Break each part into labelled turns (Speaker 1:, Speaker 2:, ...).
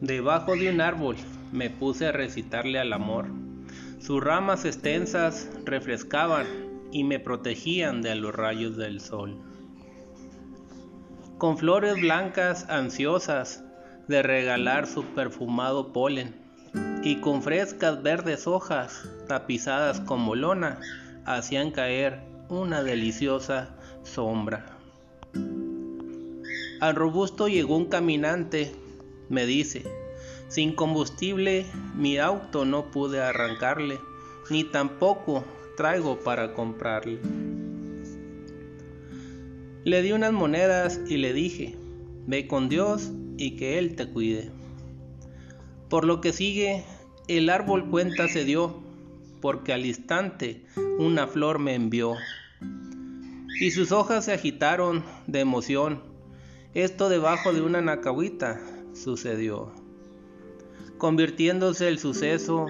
Speaker 1: Debajo de un árbol me puse a recitarle al amor. Sus ramas extensas refrescaban y me protegían de los rayos del sol. Con flores blancas ansiosas de regalar su perfumado polen y con frescas verdes hojas tapizadas como lona hacían caer una deliciosa sombra. Al robusto llegó un caminante me dice, sin combustible mi auto no pude arrancarle, ni tampoco traigo para comprarle. Le di unas monedas y le dije, ve con Dios y que Él te cuide. Por lo que sigue, el árbol cuenta se dio, porque al instante una flor me envió. Y sus hojas se agitaron de emoción, esto debajo de una nacahuita sucedió, convirtiéndose el suceso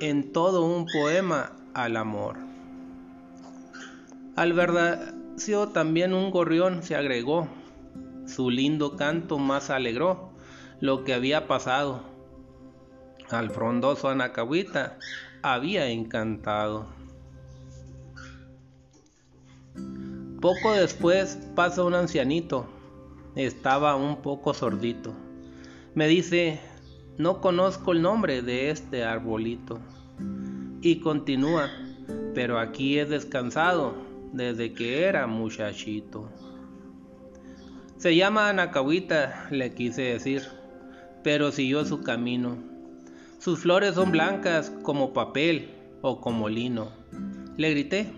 Speaker 1: en todo un poema al amor. Al verdacio también un gorrión se agregó, su lindo canto más alegró lo que había pasado. Al frondoso anacahuita había encantado. Poco después pasa un ancianito, estaba un poco sordito. Me dice, no conozco el nombre de este arbolito. Y continúa, pero aquí he descansado desde que era muchachito. Se llama Anacahuita, le quise decir, pero siguió su camino. Sus flores son blancas como papel o como lino. Le grité,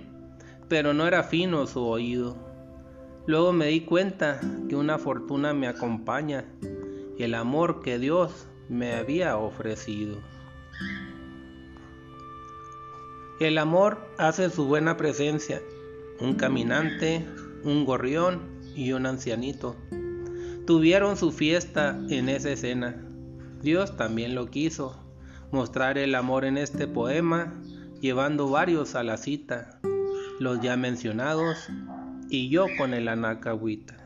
Speaker 1: pero no era fino su oído. Luego me di cuenta que una fortuna me acompaña el amor que Dios me había ofrecido. El amor hace su buena presencia, un caminante, un gorrión y un ancianito. Tuvieron su fiesta en esa escena. Dios también lo quiso, mostrar el amor en este poema, llevando varios a la cita, los ya mencionados y yo con el anacahuita.